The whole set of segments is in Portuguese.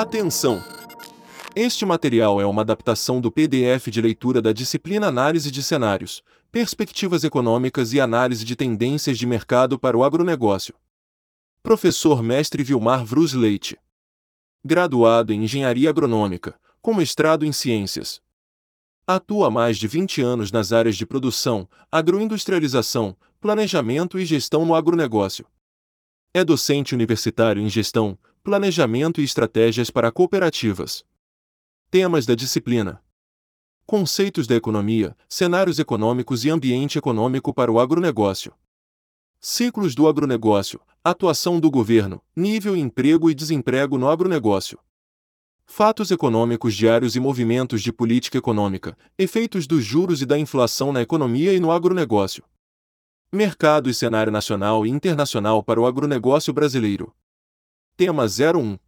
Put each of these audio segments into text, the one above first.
Atenção! Este material é uma adaptação do PDF de leitura da disciplina Análise de Cenários, Perspectivas Econômicas e Análise de Tendências de Mercado para o Agronegócio. Professor Mestre Vilmar Vruz Leite. Graduado em Engenharia Agronômica, com mestrado em Ciências. Atua há mais de 20 anos nas áreas de produção, agroindustrialização, planejamento e gestão no agronegócio. É docente universitário em gestão, planejamento e estratégias para cooperativas. Temas da disciplina: Conceitos da economia, cenários econômicos e ambiente econômico para o agronegócio. Ciclos do agronegócio, atuação do governo, nível emprego e desemprego no agronegócio. Fatos econômicos diários e movimentos de política econômica, efeitos dos juros e da inflação na economia e no agronegócio. Mercado e cenário nacional e internacional para o agronegócio brasileiro. Tema 01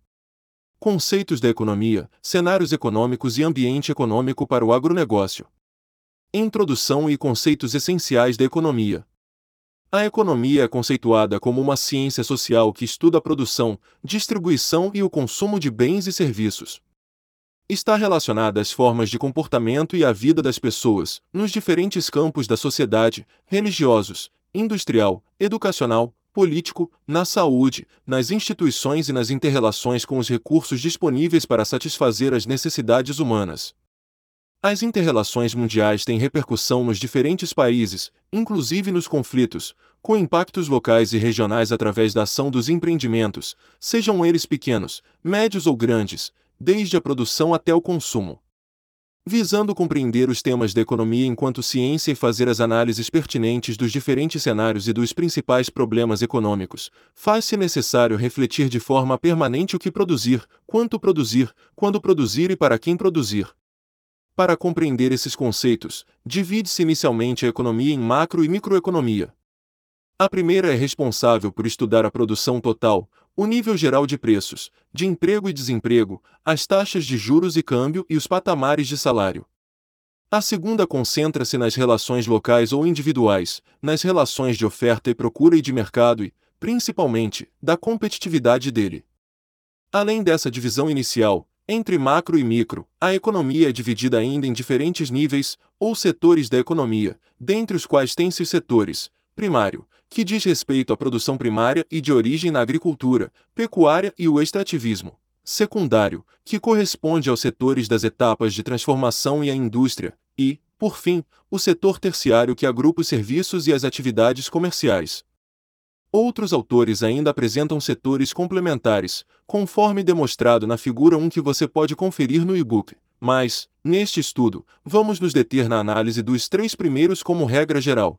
Conceitos da economia, cenários econômicos e ambiente econômico para o agronegócio. Introdução e conceitos essenciais da economia. A economia é conceituada como uma ciência social que estuda a produção, distribuição e o consumo de bens e serviços. Está relacionada às formas de comportamento e à vida das pessoas, nos diferentes campos da sociedade, religiosos, industrial, educacional, político, na saúde, nas instituições e nas interrelações com os recursos disponíveis para satisfazer as necessidades humanas. As interrelações mundiais têm repercussão nos diferentes países, inclusive nos conflitos, com impactos locais e regionais através da ação dos empreendimentos, sejam eles pequenos, médios ou grandes, desde a produção até o consumo visando compreender os temas da economia enquanto ciência e fazer as análises pertinentes dos diferentes cenários e dos principais problemas econômicos, faz-se necessário refletir de forma permanente o que produzir, quanto produzir, quando produzir e para quem produzir. Para compreender esses conceitos, divide-se inicialmente a economia em macro e microeconomia. A primeira é responsável por estudar a produção total, o nível geral de preços, de emprego e desemprego, as taxas de juros e câmbio e os patamares de salário. A segunda concentra-se nas relações locais ou individuais, nas relações de oferta e procura e de mercado e, principalmente, da competitividade dele. Além dessa divisão inicial, entre macro e micro, a economia é dividida ainda em diferentes níveis, ou setores da economia, dentre os quais tem-se os setores: primário, que diz respeito à produção primária e de origem na agricultura, pecuária e o extrativismo. Secundário, que corresponde aos setores das etapas de transformação e à indústria, e, por fim, o setor terciário que agrupa os serviços e as atividades comerciais. Outros autores ainda apresentam setores complementares, conforme demonstrado na figura 1 que você pode conferir no e-book. Mas, neste estudo, vamos nos deter na análise dos três primeiros como regra geral.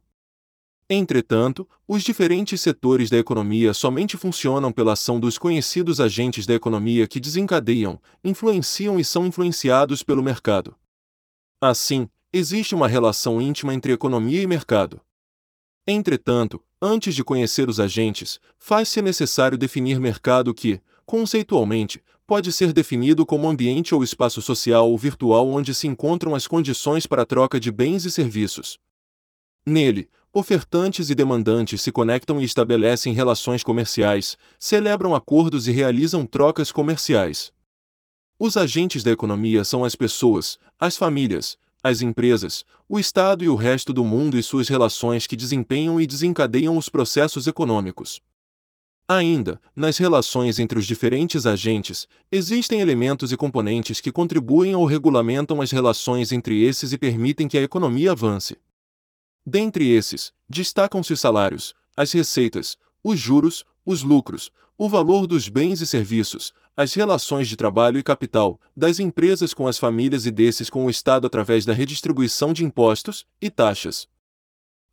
Entretanto, os diferentes setores da economia somente funcionam pela ação dos conhecidos agentes da economia que desencadeiam, influenciam e são influenciados pelo mercado. Assim, existe uma relação íntima entre economia e mercado. Entretanto, antes de conhecer os agentes, faz-se necessário definir mercado que, conceitualmente, pode ser definido como ambiente ou espaço social ou virtual onde se encontram as condições para a troca de bens e serviços. Nele, ofertantes e demandantes se conectam e estabelecem relações comerciais, celebram acordos e realizam trocas comerciais. Os agentes da economia são as pessoas, as famílias, as empresas, o Estado e o resto do mundo e suas relações que desempenham e desencadeiam os processos econômicos. Ainda, nas relações entre os diferentes agentes, existem elementos e componentes que contribuem ou regulamentam as relações entre esses e permitem que a economia avance. Dentre esses, destacam-se os salários, as receitas, os juros, os lucros, o valor dos bens e serviços, as relações de trabalho e capital, das empresas com as famílias e desses com o Estado através da redistribuição de impostos e taxas.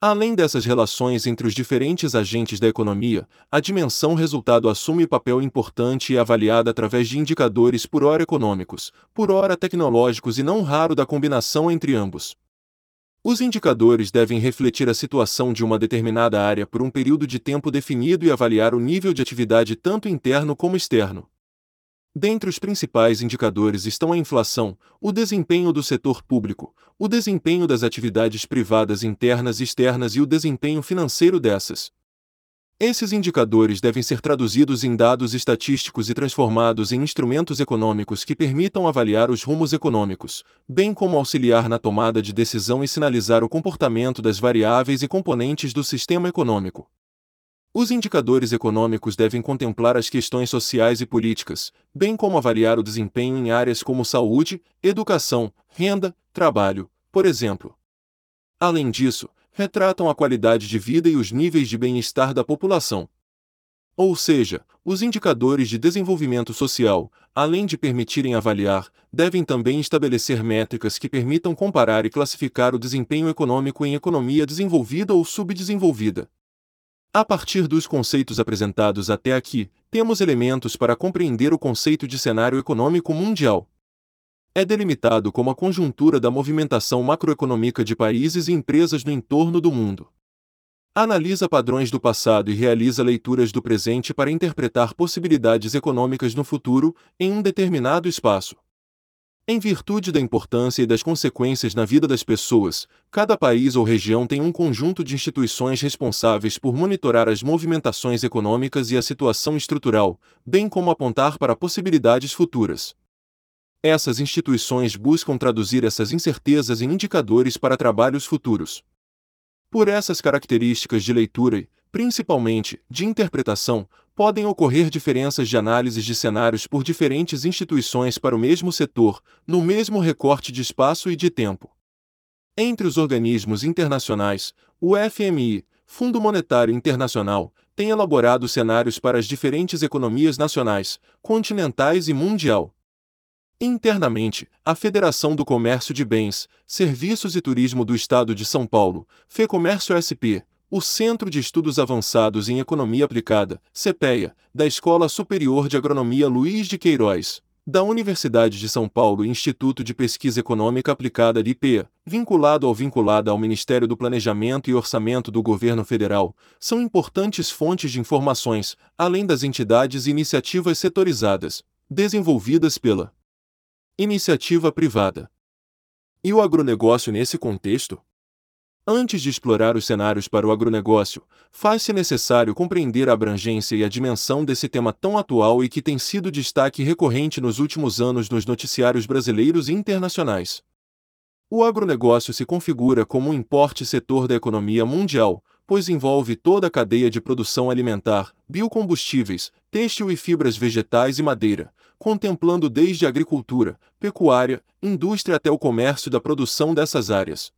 Além dessas relações entre os diferentes agentes da economia, a dimensão resultado assume papel importante e é avaliada através de indicadores por hora econômicos, por hora tecnológicos e não raro da combinação entre ambos. Os indicadores devem refletir a situação de uma determinada área por um período de tempo definido e avaliar o nível de atividade tanto interno como externo. Dentre os principais indicadores estão a inflação, o desempenho do setor público, o desempenho das atividades privadas internas e externas e o desempenho financeiro dessas. Esses indicadores devem ser traduzidos em dados estatísticos e transformados em instrumentos econômicos que permitam avaliar os rumos econômicos, bem como auxiliar na tomada de decisão e sinalizar o comportamento das variáveis e componentes do sistema econômico. Os indicadores econômicos devem contemplar as questões sociais e políticas, bem como avaliar o desempenho em áreas como saúde, educação, renda, trabalho, por exemplo. Além disso, retratam a qualidade de vida e os níveis de bem-estar da população. Ou seja, os indicadores de desenvolvimento social, além de permitirem avaliar, devem também estabelecer métricas que permitam comparar e classificar o desempenho econômico em economia desenvolvida ou subdesenvolvida. A partir dos conceitos apresentados até aqui, temos elementos para compreender o conceito de cenário econômico mundial é delimitado como a conjuntura da movimentação macroeconômica de países e empresas no entorno do mundo. Analisa padrões do passado e realiza leituras do presente para interpretar possibilidades econômicas no futuro, em um determinado espaço. Em virtude da importância e das consequências na vida das pessoas, cada país ou região tem um conjunto de instituições responsáveis por monitorar as movimentações econômicas e a situação estrutural, bem como apontar para possibilidades futuras. Essas instituições buscam traduzir essas incertezas em indicadores para trabalhos futuros. Por essas características de leitura e, principalmente, de interpretação, podem ocorrer diferenças de análises de cenários por diferentes instituições para o mesmo setor, no mesmo recorte de espaço e de tempo. Entre os organismos internacionais, o FMI, Fundo Monetário Internacional, tem elaborado cenários para as diferentes economias nacionais, continentais e mundial, Internamente, a Federação do Comércio de Bens, Serviços e Turismo do Estado de São Paulo, FEComércio SP, o Centro de Estudos Avançados em Economia Aplicada, CPEA, da Escola Superior de Agronomia Luiz de Queiroz, da Universidade de São Paulo e Instituto de Pesquisa Econômica Aplicada IPEA, vinculado ou vinculada ao Ministério do Planejamento e Orçamento do Governo Federal, são importantes fontes de informações, além das entidades e iniciativas setorizadas, desenvolvidas pela Iniciativa privada. E o agronegócio nesse contexto? Antes de explorar os cenários para o agronegócio, faz-se necessário compreender a abrangência e a dimensão desse tema tão atual e que tem sido destaque recorrente nos últimos anos nos noticiários brasileiros e internacionais. O agronegócio se configura como um importe setor da economia mundial, pois envolve toda a cadeia de produção alimentar, biocombustíveis, têxtil e fibras vegetais e madeira, contemplando desde a agricultura, pecuária, indústria até o comércio da produção dessas áreas.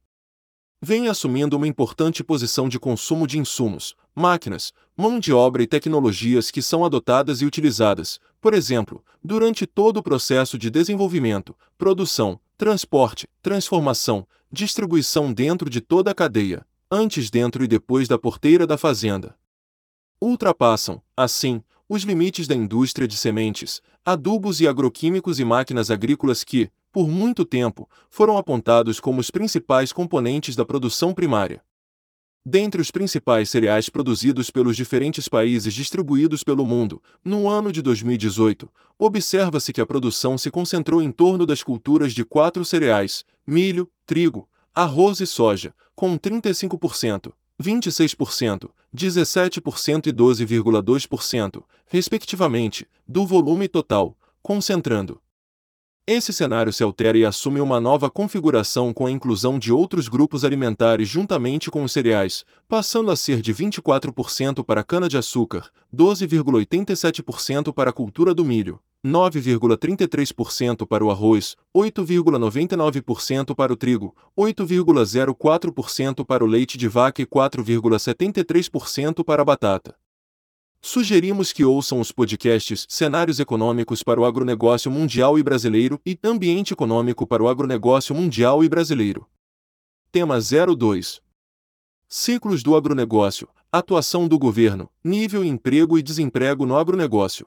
Vem assumindo uma importante posição de consumo de insumos, máquinas, mão de obra e tecnologias que são adotadas e utilizadas, por exemplo, durante todo o processo de desenvolvimento, produção, transporte, transformação, distribuição dentro de toda a cadeia, antes dentro e depois da porteira da fazenda. Ultrapassam, assim, os limites da indústria de sementes, adubos e agroquímicos e máquinas agrícolas que, por muito tempo, foram apontados como os principais componentes da produção primária. Dentre os principais cereais produzidos pelos diferentes países distribuídos pelo mundo, no ano de 2018, observa-se que a produção se concentrou em torno das culturas de quatro cereais: milho, trigo, arroz e soja, com 35%, 26%, 17% e 12,2%, respectivamente, do volume total, concentrando. Esse cenário se altera e assume uma nova configuração com a inclusão de outros grupos alimentares juntamente com os cereais, passando a ser de 24% para cana-de-açúcar, 12,87% para a cultura do milho, 9,33% para o arroz, 8,99% para o trigo, 8,04% para o leite de vaca e 4,73% para a batata. Sugerimos que ouçam os podcasts Cenários Econômicos para o Agronegócio Mundial e Brasileiro e Ambiente Econômico para o Agronegócio Mundial e Brasileiro. Tema 02 Ciclos do agronegócio, atuação do governo, nível emprego e desemprego no agronegócio.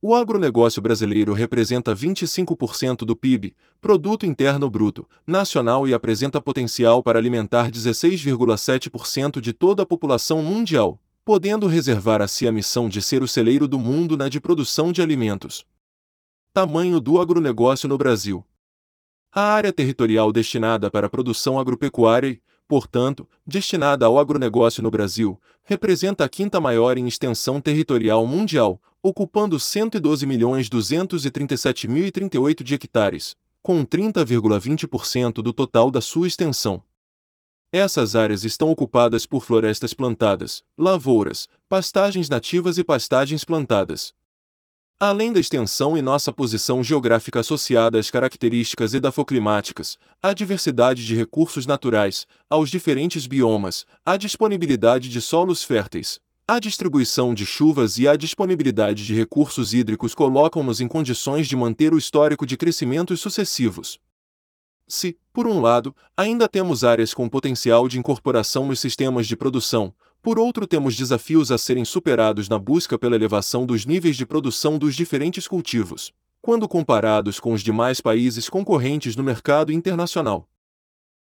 O agronegócio brasileiro representa 25% do PIB, Produto Interno Bruto, nacional e apresenta potencial para alimentar 16,7% de toda a população mundial, podendo reservar a si a missão de ser o celeiro do mundo na de produção de alimentos. Tamanho do agronegócio no Brasil. A área territorial destinada para a produção agropecuária portanto, destinada ao agronegócio no Brasil, representa a quinta maior em extensão territorial mundial, ocupando 112.237.038 de hectares, com 30,20% do total da sua extensão. Essas áreas estão ocupadas por florestas plantadas, lavouras, pastagens nativas e pastagens plantadas. Além da extensão e nossa posição geográfica associada às características edafoclimáticas, à diversidade de recursos naturais, aos diferentes biomas, à disponibilidade de solos férteis, a distribuição de chuvas e a disponibilidade de recursos hídricos colocam-nos em condições de manter o histórico de crescimentos sucessivos. Se, por um lado, ainda temos áreas com potencial de incorporação nos sistemas de produção, por outro, temos desafios a serem superados na busca pela elevação dos níveis de produção dos diferentes cultivos, quando comparados com os demais países concorrentes no mercado internacional.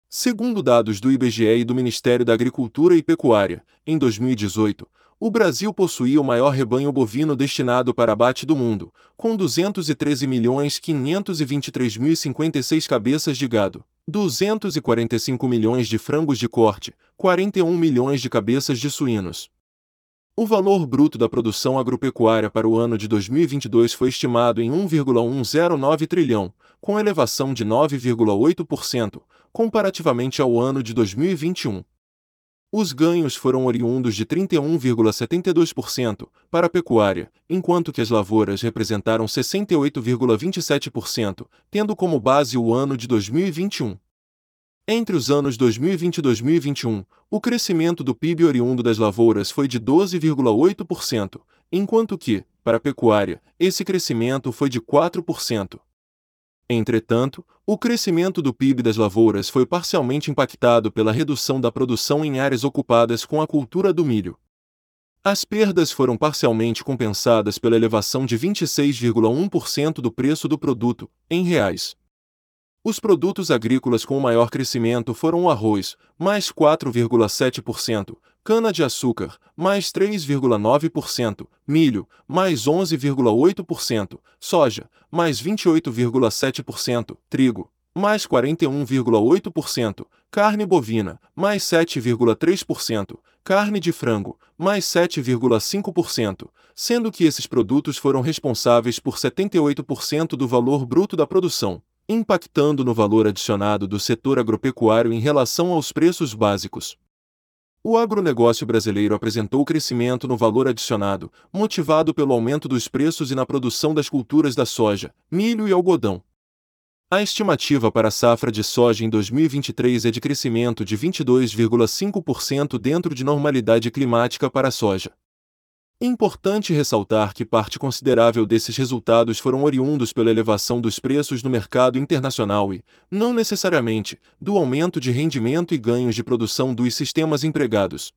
Segundo dados do IBGE e do Ministério da Agricultura e Pecuária, em 2018, o Brasil possuía o maior rebanho bovino destinado para abate do mundo, com 213.523.056 cabeças de gado, 245 milhões de frangos de corte, 41 milhões de cabeças de suínos. O valor bruto da produção agropecuária para o ano de 2022 foi estimado em 1,109 trilhão, com elevação de 9,8%, comparativamente ao ano de 2021. Os ganhos foram oriundos de 31,72% para a pecuária, enquanto que as lavouras representaram 68,27%, tendo como base o ano de 2021. Entre os anos 2020 e 2021, o crescimento do PIB oriundo das lavouras foi de 12,8%, enquanto que, para a pecuária, esse crescimento foi de 4%. Entretanto, o crescimento do PIB das lavouras foi parcialmente impactado pela redução da produção em áreas ocupadas com a cultura do milho. As perdas foram parcialmente compensadas pela elevação de 26,1% do preço do produto, em reais. Os produtos agrícolas com maior crescimento foram o arroz, mais 4,7%, cana-de-açúcar, mais 3,9%, milho, mais 11,8%, soja, mais 28,7%, trigo, mais 41,8%, carne bovina, mais 7,3%, carne de frango, mais 7,5%, sendo que esses produtos foram responsáveis por 78% do valor bruto da produção, impactando no valor adicionado do setor agropecuário em relação aos preços básicos. O agronegócio brasileiro apresentou crescimento no valor adicionado, motivado pelo aumento dos preços e na produção das culturas da soja, milho e algodão. A estimativa para a safra de soja em 2023 é de crescimento de 22,5% dentro de normalidade climática para a soja. Importante ressaltar que parte considerável desses resultados foram oriundos pela elevação dos preços no mercado internacional e, não necessariamente, do aumento de rendimento e ganhos de produção dos sistemas empregados.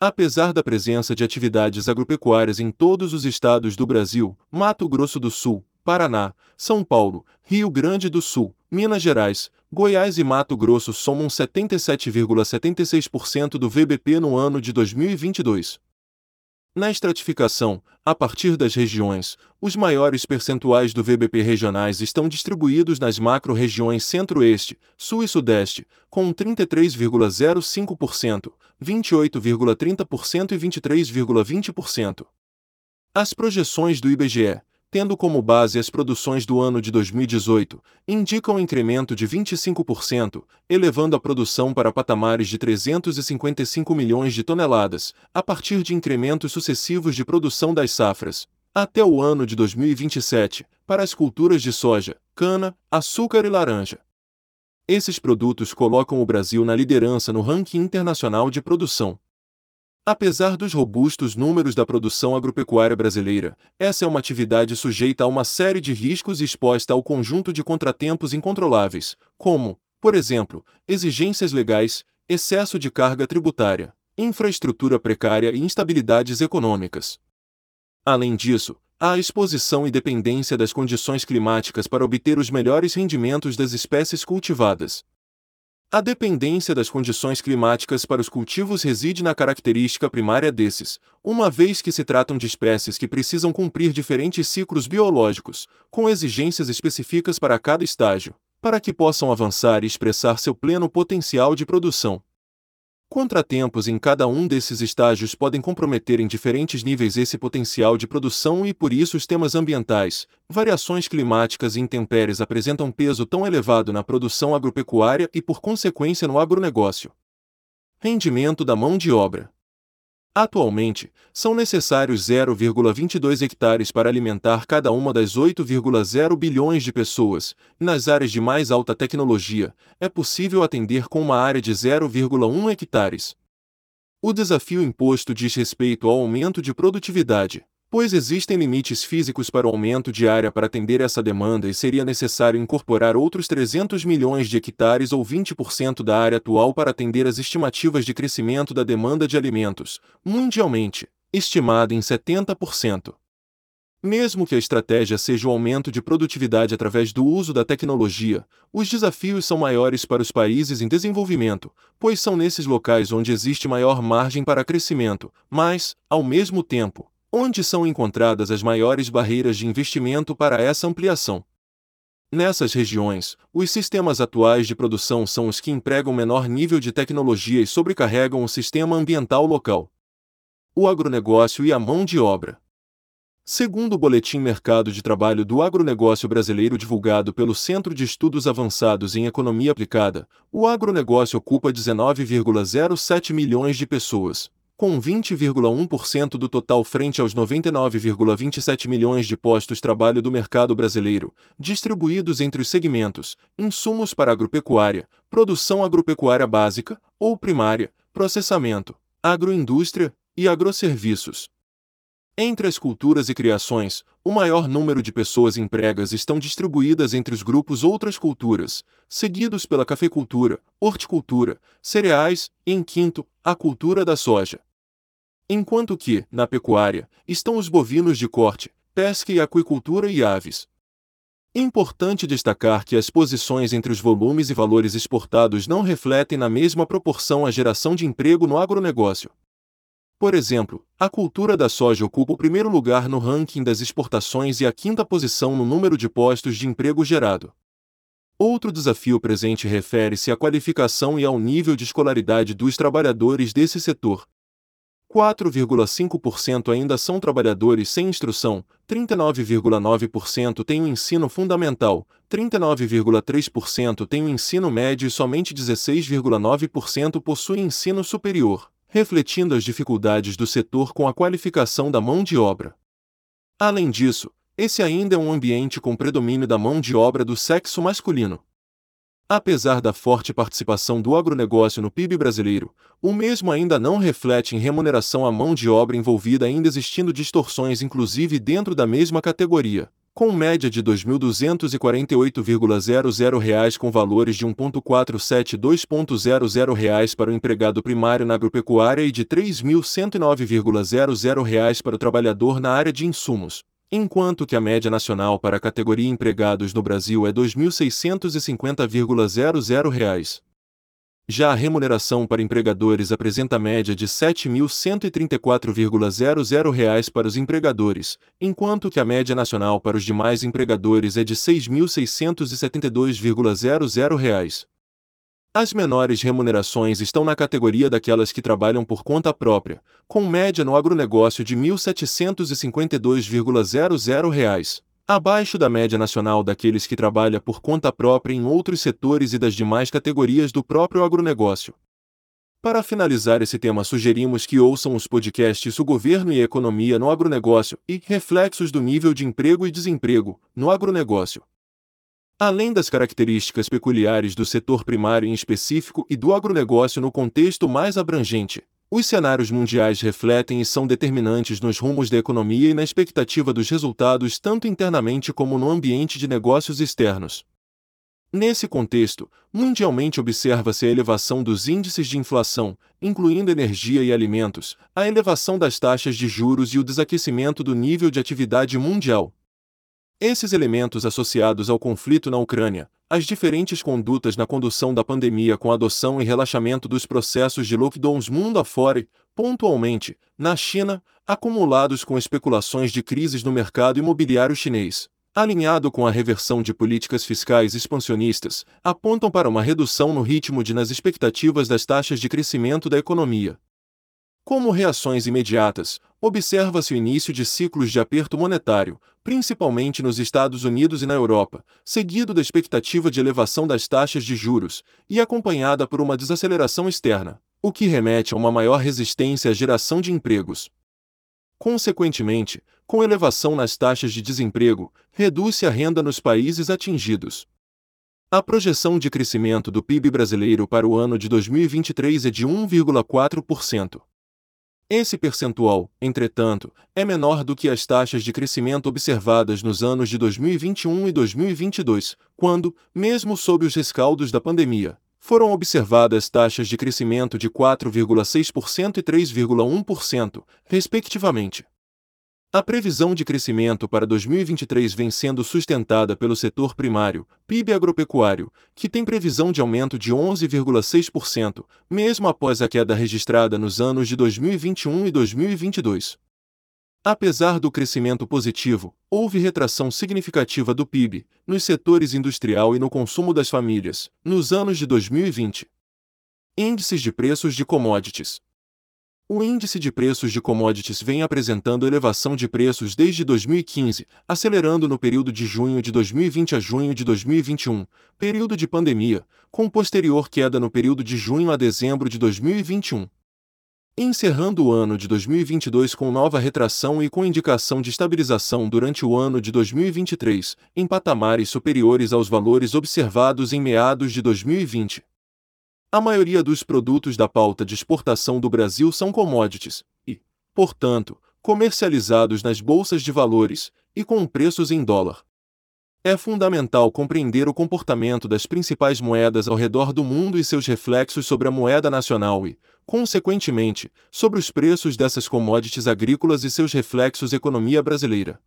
Apesar da presença de atividades agropecuárias em todos os estados do Brasil, Mato Grosso do Sul, Paraná, São Paulo, Rio Grande do Sul, Minas Gerais, Goiás e Mato Grosso somam 77,76% do VBP no ano de 2022. Na estratificação, a partir das regiões, os maiores percentuais do VBP regionais estão distribuídos nas macro-regiões Centro-Oeste, Sul e Sudeste, com 33,05%, 28,30% e 23,20%. As projeções do IBGE, tendo como base as produções do ano de 2018, indicam um incremento de 25%, elevando a produção para patamares de 355 milhões de toneladas, a partir de incrementos sucessivos de produção das safras, até o ano de 2027, para as culturas de soja, cana, açúcar e laranja. Esses produtos colocam o Brasil na liderança no ranking internacional de produção. Apesar dos robustos números da produção agropecuária brasileira, essa é uma atividade sujeita a uma série de riscos e exposta ao conjunto de contratempos incontroláveis, como, por exemplo, exigências legais, excesso de carga tributária, infraestrutura precária e instabilidades econômicas. Além disso, há a exposição e dependência das condições climáticas para obter os melhores rendimentos das espécies cultivadas, a dependência das condições climáticas para os cultivos reside na característica primária desses, uma vez que se tratam de espécies que precisam cumprir diferentes ciclos biológicos, com exigências específicas para cada estágio, para que possam avançar e expressar seu pleno potencial de produção. Contratempos em cada um desses estágios podem comprometer em diferentes níveis esse potencial de produção e, por isso, os temas ambientais, variações climáticas e intempéries apresentam peso tão elevado na produção agropecuária e, por consequência, no agronegócio. Rendimento da mão de obra. Atualmente, são necessários 0,22 hectares para alimentar cada uma das 8,0 bilhões de pessoas, nas áreas de mais alta tecnologia, é possível atender com uma área de 0,1 hectares. O desafio imposto diz respeito ao aumento de produtividade, pois existem limites físicos para o aumento de área para atender essa demanda e seria necessário incorporar outros 300 milhões de hectares ou 20% da área atual para atender as estimativas de crescimento da demanda de alimentos, mundialmente, estimada em 70%. Mesmo que a estratégia seja o aumento de produtividade através do uso da tecnologia, os desafios são maiores para os países em desenvolvimento, pois são nesses locais onde existe maior margem para crescimento, mas, ao mesmo tempo, onde são encontradas as maiores barreiras de investimento para essa ampliação. Nessas regiões, os sistemas atuais de produção são os que empregam menor nível de tecnologia e sobrecarregam o sistema ambiental local. O agronegócio e a mão de obra. Segundo o Boletim Mercado de Trabalho do Agronegócio Brasileiro divulgado pelo Centro de Estudos Avançados em Economia Aplicada, o agronegócio ocupa 19,07 milhões de pessoas, com 20,1% do total frente aos 99,27 milhões de postos de trabalho do mercado brasileiro, distribuídos entre os segmentos: insumos para agropecuária, produção agropecuária básica ou primária, processamento, agroindústria e agroserviços. Entre as culturas e criações, o maior número de pessoas empregas estão distribuídas entre os grupos outras culturas, seguidos pela cafeicultura, horticultura, cereais e, em quinto, a cultura da soja. Enquanto que, na pecuária, estão os bovinos de corte, pesca e aquicultura e aves. Importante destacar que as posições entre os volumes e valores exportados não refletem na mesma proporção a geração de emprego no agronegócio. Por exemplo, a cultura da soja ocupa o primeiro lugar no ranking das exportações e a quinta posição no número de postos de emprego gerado. Outro desafio presente refere-se à qualificação e ao nível de escolaridade dos trabalhadores desse setor, 4,5% ainda são trabalhadores sem instrução, 39,9% têm o ensino fundamental, 39,3% têm o ensino médio e somente 16,9% possuem ensino superior, refletindo as dificuldades do setor com a qualificação da mão de obra. Além disso, esse ainda é um ambiente com predomínio da mão de obra do sexo masculino. Apesar da forte participação do agronegócio no PIB brasileiro, o mesmo ainda não reflete em remuneração à mão de obra envolvida, ainda existindo distorções inclusive dentro da mesma categoria, com média de 2.248,00 reais com valores de 1.472,00 reais para o empregado primário na agropecuária e de 3.109,00 reais para o trabalhador na área de insumos, enquanto que a média nacional para a categoria empregados no Brasil é R$ 2.650,00. Já a remuneração para empregadores apresenta média de R$ 7.134,00 para os empregadores, enquanto que a média nacional para os demais empregadores é de R$ 6.672,00. As menores remunerações estão na categoria daquelas que trabalham por conta própria, com média no agronegócio de R$ 1.752,00, abaixo da média nacional daqueles que trabalham por conta própria em outros setores e das demais categorias do próprio agronegócio. Para finalizar esse tema, sugerimos que ouçam os podcasts O Governo e Economia no Agronegócio e Reflexos do Nível de Emprego e Desemprego no Agronegócio. Além das características peculiares do setor primário em específico e do agronegócio no contexto mais abrangente, os cenários mundiais refletem e são determinantes nos rumos da economia e na expectativa dos resultados tanto internamente como no ambiente de negócios externos. Nesse contexto, mundialmente observa-se a elevação dos índices de inflação, incluindo energia e alimentos, a elevação das taxas de juros e o desaquecimento do nível de atividade mundial, esses elementos associados ao conflito na Ucrânia, as diferentes condutas na condução da pandemia com adoção e relaxamento dos processos de lockdowns mundo afora e, pontualmente, na China, acumulados com especulações de crises no mercado imobiliário chinês, alinhado com a reversão de políticas fiscais expansionistas, apontam para uma redução no ritmo de nas expectativas das taxas de crescimento da economia. Como reações imediatas, observa-se o início de ciclos de aperto monetário, principalmente nos Estados Unidos e na Europa, seguido da expectativa de elevação das taxas de juros, e acompanhada por uma desaceleração externa, o que remete a uma maior resistência à geração de empregos. Consequentemente, com elevação nas taxas de desemprego, reduz-se a renda nos países atingidos. A projeção de crescimento do PIB brasileiro para o ano de 2023 é de 1,4%. Esse percentual, entretanto, é menor do que as taxas de crescimento observadas nos anos de 2021 e 2022, quando, mesmo sob os rescaldos da pandemia, foram observadas taxas de crescimento de 4,6% e 3,1%, respectivamente. A previsão de crescimento para 2023 vem sendo sustentada pelo setor primário, PIB agropecuário, que tem previsão de aumento de 11,6%, mesmo após a queda registrada nos anos de 2021 e 2022. Apesar do crescimento positivo, houve retração significativa do PIB nos setores industrial e no consumo das famílias nos anos de 2020. Índices de preços de commodities. O índice de preços de commodities vem apresentando elevação de preços desde 2015, acelerando no período de junho de 2020 a junho de 2021, período de pandemia, com posterior queda no período de junho a dezembro de 2021. Encerrando o ano de 2022 com nova retração e com indicação de estabilização durante o ano de 2023, em patamares superiores aos valores observados em meados de 2020. A maioria dos produtos da pauta de exportação do Brasil são commodities e, portanto, comercializados nas bolsas de valores e com preços em dólar. É fundamental compreender o comportamento das principais moedas ao redor do mundo e seus reflexos sobre a moeda nacional e, consequentemente, sobre os preços dessas commodities agrícolas e seus reflexos economia brasileira.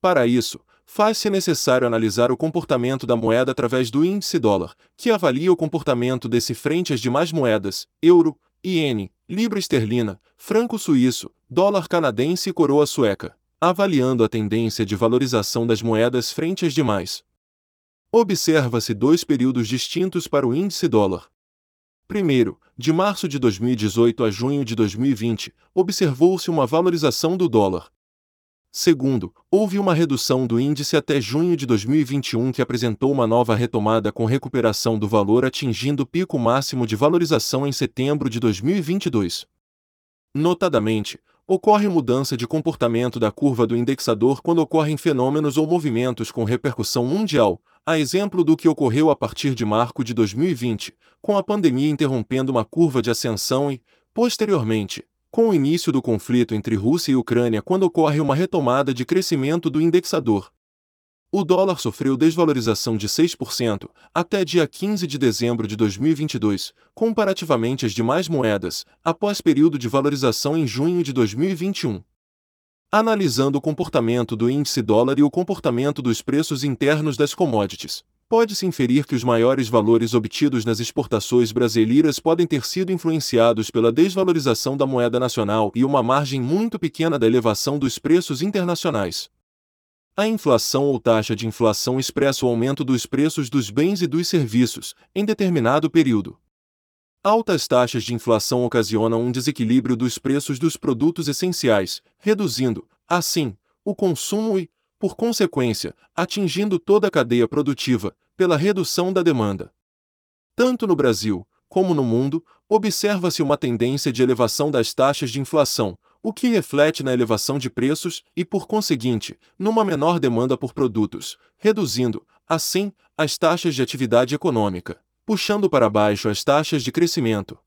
Para isso, faz-se necessário analisar o comportamento da moeda através do índice dólar, que avalia o comportamento desse frente às demais moedas, euro, iene, libra esterlina, franco suíço, dólar canadense e coroa sueca, avaliando a tendência de valorização das moedas frente às demais. Observa-se dois períodos distintos para o índice dólar. Primeiro, de março de 2018 a junho de 2020, observou-se uma valorização do dólar, Segundo, houve uma redução do índice até junho de 2021 que apresentou uma nova retomada com recuperação do valor atingindo o pico máximo de valorização em setembro de 2022. Notadamente, ocorre mudança de comportamento da curva do indexador quando ocorrem fenômenos ou movimentos com repercussão mundial, a exemplo do que ocorreu a partir de março de 2020, com a pandemia interrompendo uma curva de ascensão e, posteriormente, com o início do conflito entre Rússia e Ucrânia quando ocorre uma retomada de crescimento do indexador. O dólar sofreu desvalorização de 6% até dia 15 de dezembro de 2022, comparativamente às demais moedas, após período de valorização em junho de 2021. Analisando o comportamento do índice dólar e o comportamento dos preços internos das commodities, pode-se inferir que os maiores valores obtidos nas exportações brasileiras podem ter sido influenciados pela desvalorização da moeda nacional e uma margem muito pequena da elevação dos preços internacionais. A inflação ou taxa de inflação expressa o aumento dos preços dos bens e dos serviços, em determinado período. Altas taxas de inflação ocasionam um desequilíbrio dos preços dos produtos essenciais, reduzindo, assim, o consumo e, por consequência, atingindo toda a cadeia produtiva, pela redução da demanda. Tanto no Brasil, como no mundo, observa-se uma tendência de elevação das taxas de inflação, o que reflete na elevação de preços e, por conseguinte, numa menor demanda por produtos, reduzindo, assim, as taxas de atividade econômica, puxando para baixo as taxas de crescimento.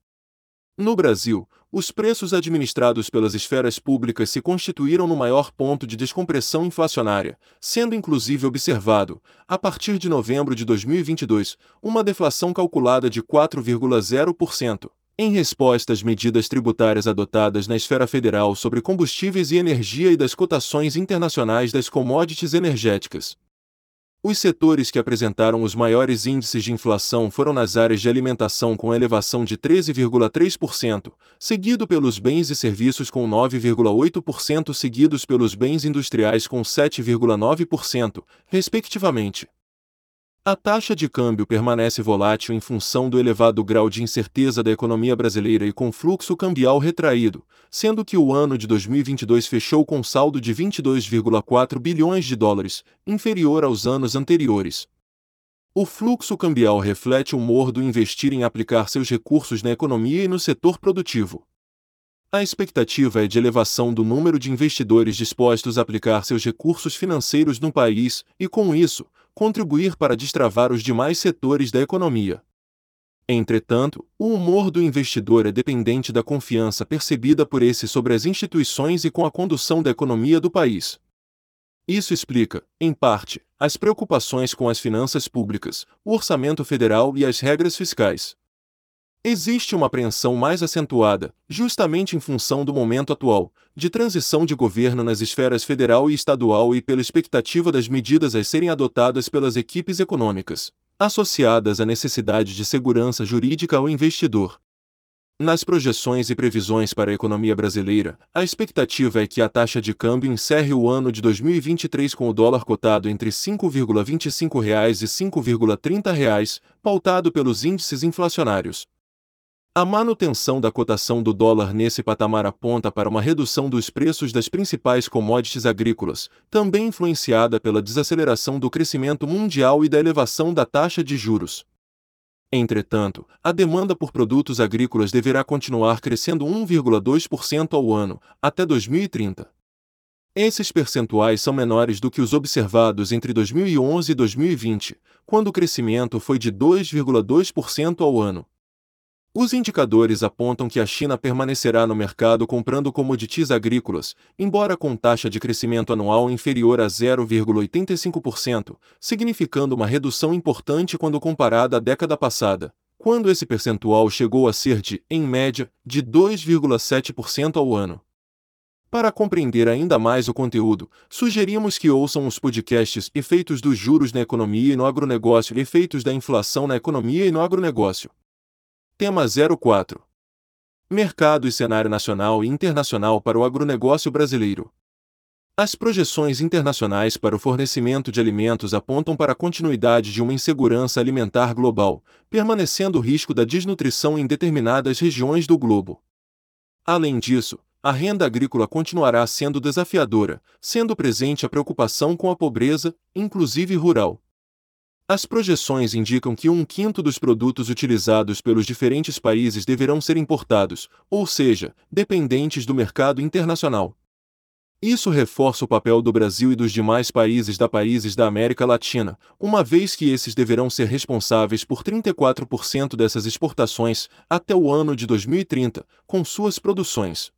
No Brasil, os preços administrados pelas esferas públicas se constituíram no maior ponto de descompressão inflacionária, sendo inclusive observado, a partir de novembro de 2022, uma deflação calculada de 4,0%, em resposta às medidas tributárias adotadas na esfera federal sobre combustíveis e energia e das cotações internacionais das commodities energéticas. Os setores que apresentaram os maiores índices de inflação foram nas áreas de alimentação com elevação de 13,3%, seguido pelos bens e serviços com 9,8%, seguidos pelos bens industriais com 7,9%, respectivamente. A taxa de câmbio permanece volátil em função do elevado grau de incerteza da economia brasileira e com fluxo cambial retraído, sendo que o ano de 2022 fechou com saldo de 22,4 bilhões de dólares, inferior aos anos anteriores. O fluxo cambial reflete o humor do investir em aplicar seus recursos na economia e no setor produtivo. A expectativa é de elevação do número de investidores dispostos a aplicar seus recursos financeiros no país e, com isso, contribuir para destravar os demais setores da economia. Entretanto, o humor do investidor é dependente da confiança percebida por esse sobre as instituições e com a condução da economia do país. Isso explica, em parte, as preocupações com as finanças públicas, o orçamento federal e as regras fiscais. Existe uma apreensão mais acentuada, justamente em função do momento atual, de transição de governo nas esferas federal e estadual e pela expectativa das medidas a serem adotadas pelas equipes econômicas, associadas à necessidade de segurança jurídica ao investidor. Nas projeções e previsões para a economia brasileira, a expectativa é que a taxa de câmbio encerre o ano de 2023 com o dólar cotado entre R$ 5,25 e R$ 5,30, pautado pelos índices inflacionários. A manutenção da cotação do dólar nesse patamar aponta para uma redução dos preços das principais commodities agrícolas, também influenciada pela desaceleração do crescimento mundial e da elevação da taxa de juros. Entretanto, a demanda por produtos agrícolas deverá continuar crescendo 1,2% ao ano, até 2030. Esses percentuais são menores do que os observados entre 2011 e 2020, quando o crescimento foi de 2,2% ao ano. Os indicadores apontam que a China permanecerá no mercado comprando commodities agrícolas, embora com taxa de crescimento anual inferior a 0,85%, significando uma redução importante quando comparada à década passada, quando esse percentual chegou a ser de, em média, de 2,7% ao ano. Para compreender ainda mais o conteúdo, sugerimos que ouçam os podcasts Efeitos dos Juros na Economia e no Agronegócio e Efeitos da Inflação na Economia e no Agronegócio. Tema 04. Mercado e cenário nacional e internacional para o agronegócio brasileiro. As projeções internacionais para o fornecimento de alimentos apontam para a continuidade de uma insegurança alimentar global, permanecendo o risco da desnutrição em determinadas regiões do globo. Além disso, a renda agrícola continuará sendo desafiadora, sendo presente a preocupação com a pobreza, inclusive rural. As projeções indicam que um quinto dos produtos utilizados pelos diferentes países deverão ser importados, ou seja, dependentes do mercado internacional. Isso reforça o papel do Brasil e dos demais países da países da América Latina, uma vez que esses deverão ser responsáveis por 34% dessas exportações até o ano de 2030, com suas produções.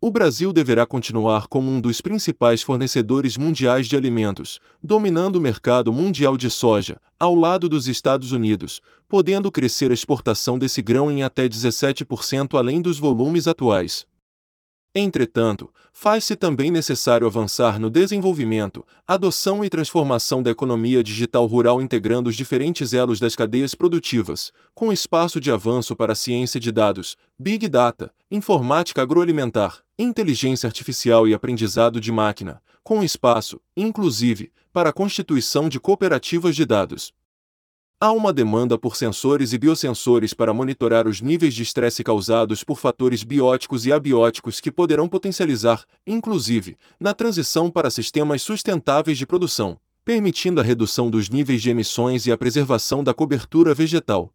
O Brasil deverá continuar como um dos principais fornecedores mundiais de alimentos, dominando o mercado mundial de soja, ao lado dos Estados Unidos, podendo crescer a exportação desse grão em até 17% além dos volumes atuais. Entretanto, faz-se também necessário avançar no desenvolvimento, adoção e transformação da economia digital rural integrando os diferentes elos das cadeias produtivas, com espaço de avanço para a ciência de dados, Big Data, informática agroalimentar, inteligência artificial e aprendizado de máquina, com espaço, inclusive, para a constituição de cooperativas de dados. Há uma demanda por sensores e biosensores para monitorar os níveis de estresse causados por fatores bióticos e abióticos que poderão potencializar, inclusive, na transição para sistemas sustentáveis de produção, permitindo a redução dos níveis de emissões e a preservação da cobertura vegetal.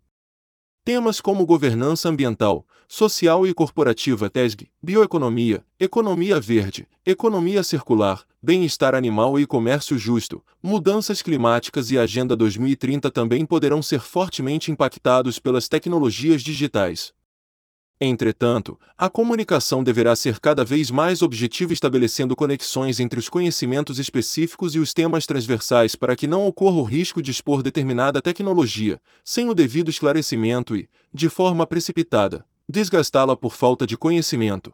Temas como governança ambiental, social e corporativa TESG, bioeconomia, economia verde, economia circular, bem-estar animal e comércio justo, mudanças climáticas e Agenda 2030 também poderão ser fortemente impactados pelas tecnologias digitais. Entretanto, a comunicação deverá ser cada vez mais objetiva, estabelecendo conexões entre os conhecimentos específicos e os temas transversais para que não ocorra o risco de expor determinada tecnologia, sem o devido esclarecimento e, de forma precipitada, desgastá-la por falta de conhecimento.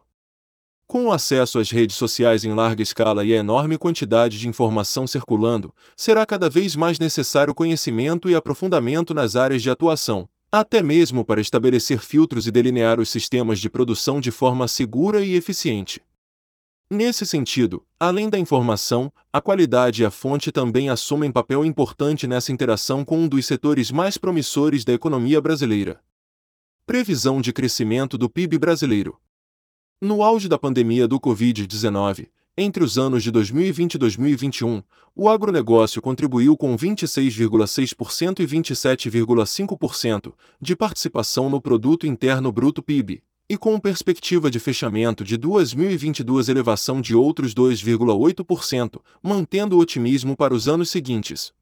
Com o acesso às redes sociais em larga escala e a enorme quantidade de informação circulando, será cada vez mais necessário conhecimento e aprofundamento nas áreas de atuação, até mesmo para estabelecer filtros e delinear os sistemas de produção de forma segura e eficiente. Nesse sentido, além da informação, a qualidade e a fonte também assumem papel importante nessa interação com um dos setores mais promissores da economia brasileira. Previsão de crescimento do PIB brasileiro. No auge da pandemia do Covid-19, entre os anos de 2020 e 2021, o agronegócio contribuiu com 26,6% e 27,5% de participação no produto interno bruto PIB, e com perspectiva de fechamento de 2022 elevação de outros 2,8%, mantendo o otimismo para os anos seguintes.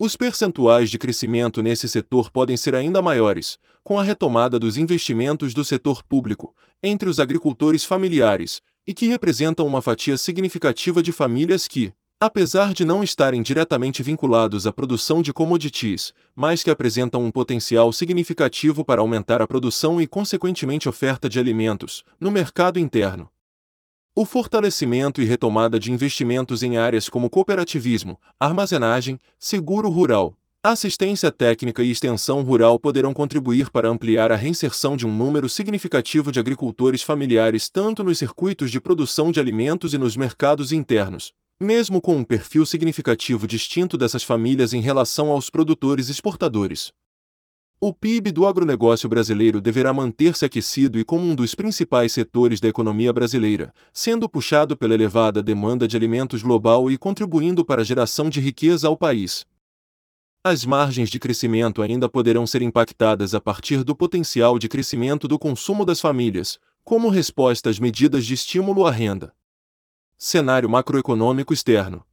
Os percentuais de crescimento nesse setor podem ser ainda maiores, com a retomada dos investimentos do setor público, entre os agricultores familiares, e que representam uma fatia significativa de famílias que, apesar de não estarem diretamente vinculados à produção de commodities, mas que apresentam um potencial significativo para aumentar a produção e, consequentemente, oferta de alimentos no mercado interno. O fortalecimento e retomada de investimentos em áreas como cooperativismo, armazenagem, seguro rural, assistência técnica e extensão rural poderão contribuir para ampliar a reinserção de um número significativo de agricultores familiares tanto nos circuitos de produção de alimentos e nos mercados internos, mesmo com um perfil significativo distinto dessas famílias em relação aos produtores exportadores. O PIB do agronegócio brasileiro deverá manter-se aquecido e como um dos principais setores da economia brasileira, sendo puxado pela elevada demanda de alimentos global e contribuindo para a geração de riqueza ao país. As margens de crescimento ainda poderão ser impactadas a partir do potencial de crescimento do consumo das famílias, como resposta às medidas de estímulo à renda. Cenário macroeconômico externo.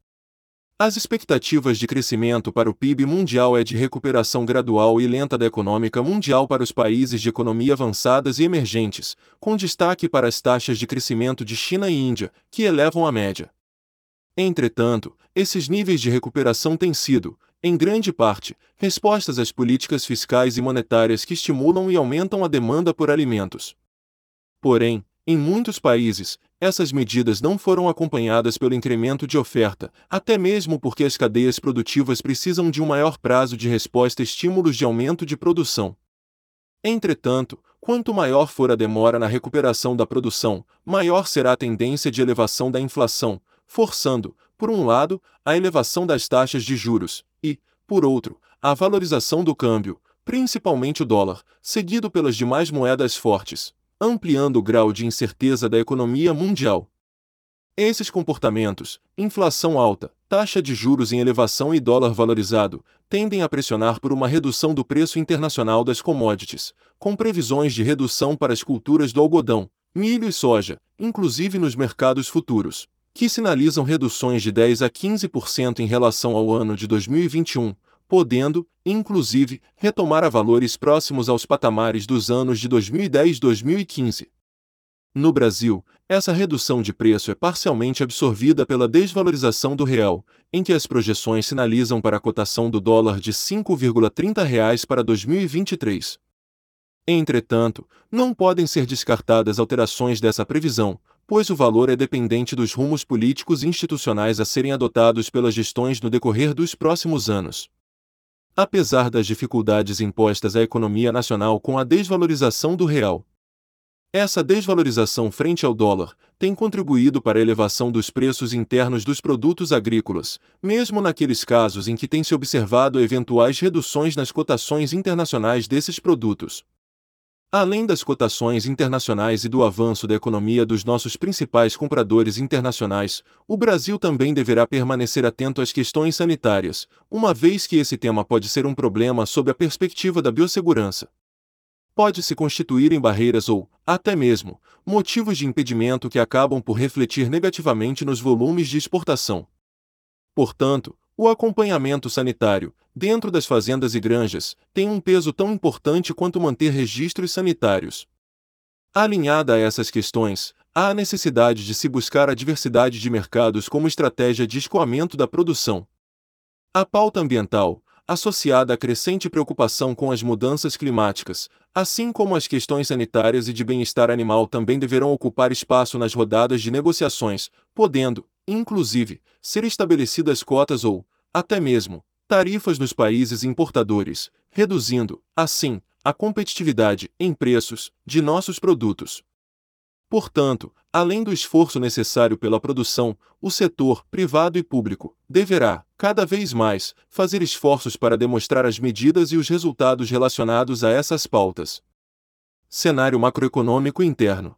As expectativas de crescimento para o PIB mundial é de recuperação gradual e lenta da econômica mundial para os países de economia avançadas e emergentes, com destaque para as taxas de crescimento de China e Índia, que elevam a média. Entretanto, esses níveis de recuperação têm sido, em grande parte, respostas às políticas fiscais e monetárias que estimulam e aumentam a demanda por alimentos. Porém, em muitos países, essas medidas não foram acompanhadas pelo incremento de oferta, até mesmo porque as cadeias produtivas precisam de um maior prazo de resposta a estímulos de aumento de produção. Entretanto, quanto maior for a demora na recuperação da produção, maior será a tendência de elevação da inflação, forçando, por um lado, a elevação das taxas de juros e, por outro, a valorização do câmbio, principalmente o dólar, seguido pelas demais moedas fortes ampliando o grau de incerteza da economia mundial. Esses comportamentos, inflação alta, taxa de juros em elevação e dólar valorizado, tendem a pressionar por uma redução do preço internacional das commodities, com previsões de redução para as culturas do algodão, milho e soja, inclusive nos mercados futuros, que sinalizam reduções de 10 a 15% em relação ao ano de 2021, podendo, inclusive, retomar a valores próximos aos patamares dos anos de 2010 e 2015. No Brasil, essa redução de preço é parcialmente absorvida pela desvalorização do real, em que as projeções sinalizam para a cotação do dólar de R$ 5,30 para 2023. Entretanto, não podem ser descartadas alterações dessa previsão, pois o valor é dependente dos rumos políticos e institucionais a serem adotados pelas gestões no decorrer dos próximos anos. Apesar das dificuldades impostas à economia nacional com a desvalorização do real, essa desvalorização frente ao dólar tem contribuído para a elevação dos preços internos dos produtos agrícolas, mesmo naqueles casos em que tem se observado eventuais reduções nas cotações internacionais desses produtos. Além das cotações internacionais e do avanço da economia dos nossos principais compradores internacionais, o Brasil também deverá permanecer atento às questões sanitárias, uma vez que esse tema pode ser um problema sob a perspectiva da biossegurança. Pode se constituir em barreiras ou, até mesmo, motivos de impedimento que acabam por refletir negativamente nos volumes de exportação. Portanto, o acompanhamento sanitário, dentro das fazendas e granjas, tem um peso tão importante quanto manter registros sanitários. Alinhada a essas questões, há a necessidade de se buscar a diversidade de mercados como estratégia de escoamento da produção. A pauta ambiental, associada à crescente preocupação com as mudanças climáticas, assim como as questões sanitárias e de bem-estar animal também deverão ocupar espaço nas rodadas de negociações, podendo, inclusive, ser estabelecidas cotas ou, até mesmo, tarifas nos países importadores, reduzindo, assim, a competitividade, em preços, de nossos produtos. Portanto, além do esforço necessário pela produção, o setor, privado e público, deverá, cada vez mais, fazer esforços para demonstrar as medidas e os resultados relacionados a essas pautas. Cenário macroeconômico interno.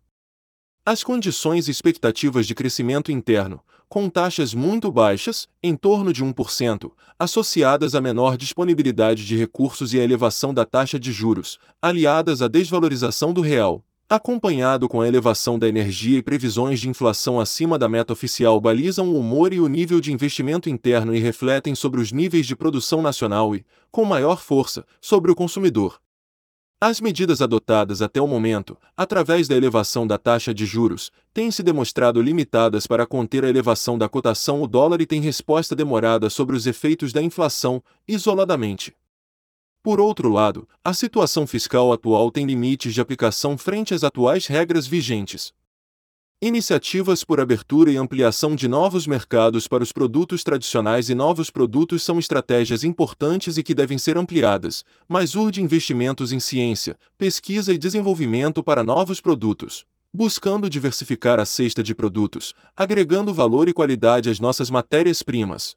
As condições e expectativas de crescimento interno, com taxas muito baixas, em torno de 1%, associadas à menor disponibilidade de recursos e à elevação da taxa de juros, aliadas à desvalorização do real, acompanhado com a elevação da energia e previsões de inflação acima da meta oficial balizam o humor e o nível de investimento interno e refletem sobre os níveis de produção nacional e, com maior força, sobre o consumidor. As medidas adotadas até o momento, através da elevação da taxa de juros, têm se demonstrado limitadas para conter a elevação da cotação o dólar e têm resposta demorada sobre os efeitos da inflação, isoladamente. Por outro lado, a situação fiscal atual tem limites de aplicação frente às atuais regras vigentes. Iniciativas por abertura e ampliação de novos mercados para os produtos tradicionais e novos produtos são estratégias importantes e que devem ser ampliadas, mas urge investimentos em ciência, pesquisa e desenvolvimento para novos produtos, buscando diversificar a cesta de produtos, agregando valor e qualidade às nossas matérias-primas.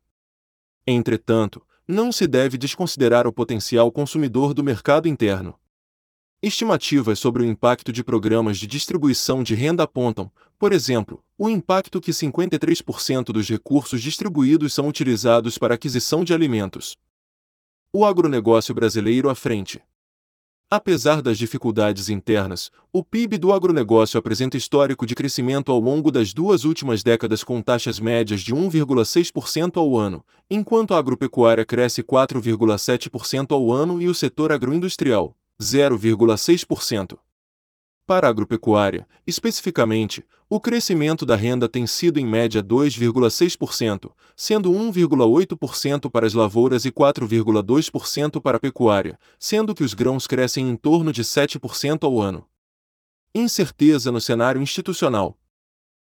Entretanto, não se deve desconsiderar o potencial consumidor do mercado interno. Estimativas sobre o impacto de programas de distribuição de renda apontam, por exemplo, o impacto que 53% dos recursos distribuídos são utilizados para aquisição de alimentos. O agronegócio brasileiro à frente. Apesar das dificuldades internas, o PIB do agronegócio apresenta histórico de crescimento ao longo das duas últimas décadas com taxas médias de 1,6% ao ano, enquanto a agropecuária cresce 4,7% ao ano e o setor agroindustrial, 0,6%. Para a agropecuária, especificamente, o crescimento da renda tem sido em média 2,6%, sendo 1,8% para as lavouras e 4,2% para a pecuária, sendo que os grãos crescem em torno de 7% ao ano. Incerteza no cenário institucional.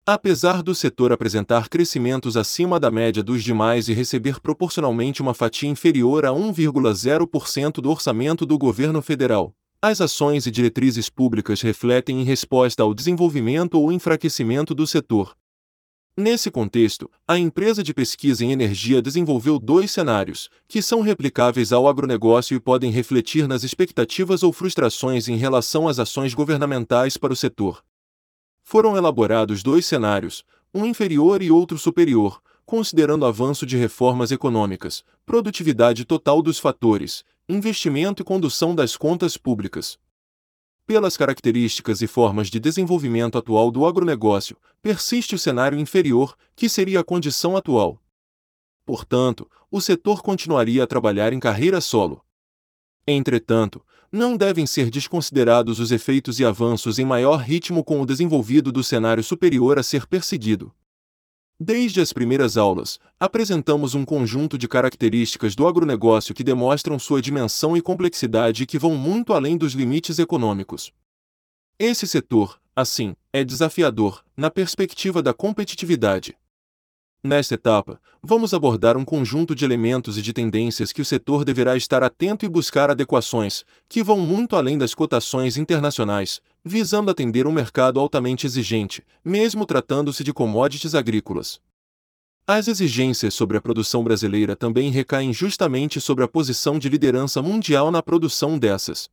Apesar do setor apresentar crescimentos acima da média dos demais e receber proporcionalmente uma fatia inferior a 1,0% do orçamento do governo federal, as ações e diretrizes públicas refletem em resposta ao desenvolvimento ou enfraquecimento do setor. Nesse contexto, a empresa de pesquisa em energia desenvolveu dois cenários, que são replicáveis ao agronegócio e podem refletir nas expectativas ou frustrações em relação às ações governamentais para o setor. Foram elaborados dois cenários, um inferior e outro superior, considerando avanço de reformas econômicas, produtividade total dos fatores, investimento e condução das contas públicas. Pelas características e formas de desenvolvimento atual do agronegócio, persiste o cenário inferior, que seria a condição atual. Portanto, o setor continuaria a trabalhar em carreira solo. Entretanto, não devem ser desconsiderados os efeitos e avanços em maior ritmo com o desenvolvido do cenário superior a ser perseguido. Desde as primeiras aulas, apresentamos um conjunto de características do agronegócio que demonstram sua dimensão e complexidade e que vão muito além dos limites econômicos. Esse setor, assim, é desafiador, na perspectiva da competitividade. Nesta etapa, vamos abordar um conjunto de elementos e de tendências que o setor deverá estar atento e buscar adequações, que vão muito além das cotações internacionais, visando atender um mercado altamente exigente, mesmo tratando-se de commodities agrícolas. As exigências sobre a produção brasileira também recaem justamente sobre a posição de liderança mundial na produção dessas.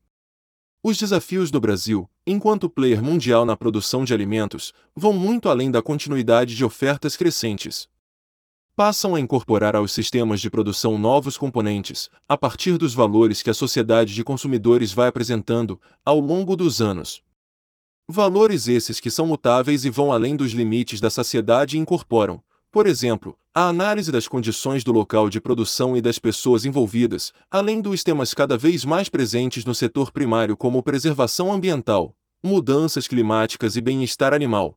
Os desafios do Brasil, enquanto player mundial na produção de alimentos, vão muito além da continuidade de ofertas crescentes passam a incorporar aos sistemas de produção novos componentes, a partir dos valores que a sociedade de consumidores vai apresentando ao longo dos anos. Valores esses que são mutáveis e vão além dos limites da saciedade e incorporam, por exemplo, a análise das condições do local de produção e das pessoas envolvidas, além dos temas cada vez mais presentes no setor primário como preservação ambiental, mudanças climáticas e bem-estar animal.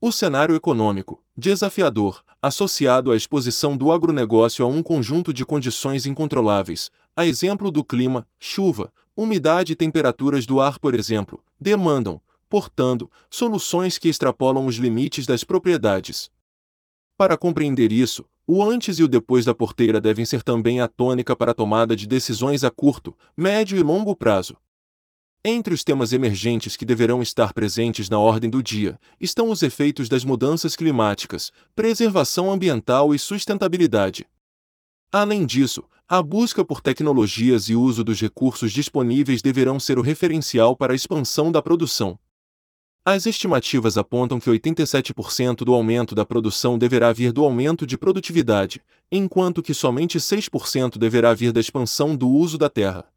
O cenário econômico, desafiador, associado à exposição do agronegócio a um conjunto de condições incontroláveis, a exemplo do clima, chuva, umidade e temperaturas do ar, por exemplo, demandam, portanto, soluções que extrapolam os limites das propriedades. Para compreender isso, o antes e o depois da porteira devem ser também a tônica para a tomada de decisões a curto, médio e longo prazo. Entre os temas emergentes que deverão estar presentes na ordem do dia estão os efeitos das mudanças climáticas, preservação ambiental e sustentabilidade. Além disso, a busca por tecnologias e uso dos recursos disponíveis deverão ser o referencial para a expansão da produção. As estimativas apontam que 87% do aumento da produção deverá vir do aumento de produtividade, enquanto que somente 6% deverá vir da expansão do uso da terra.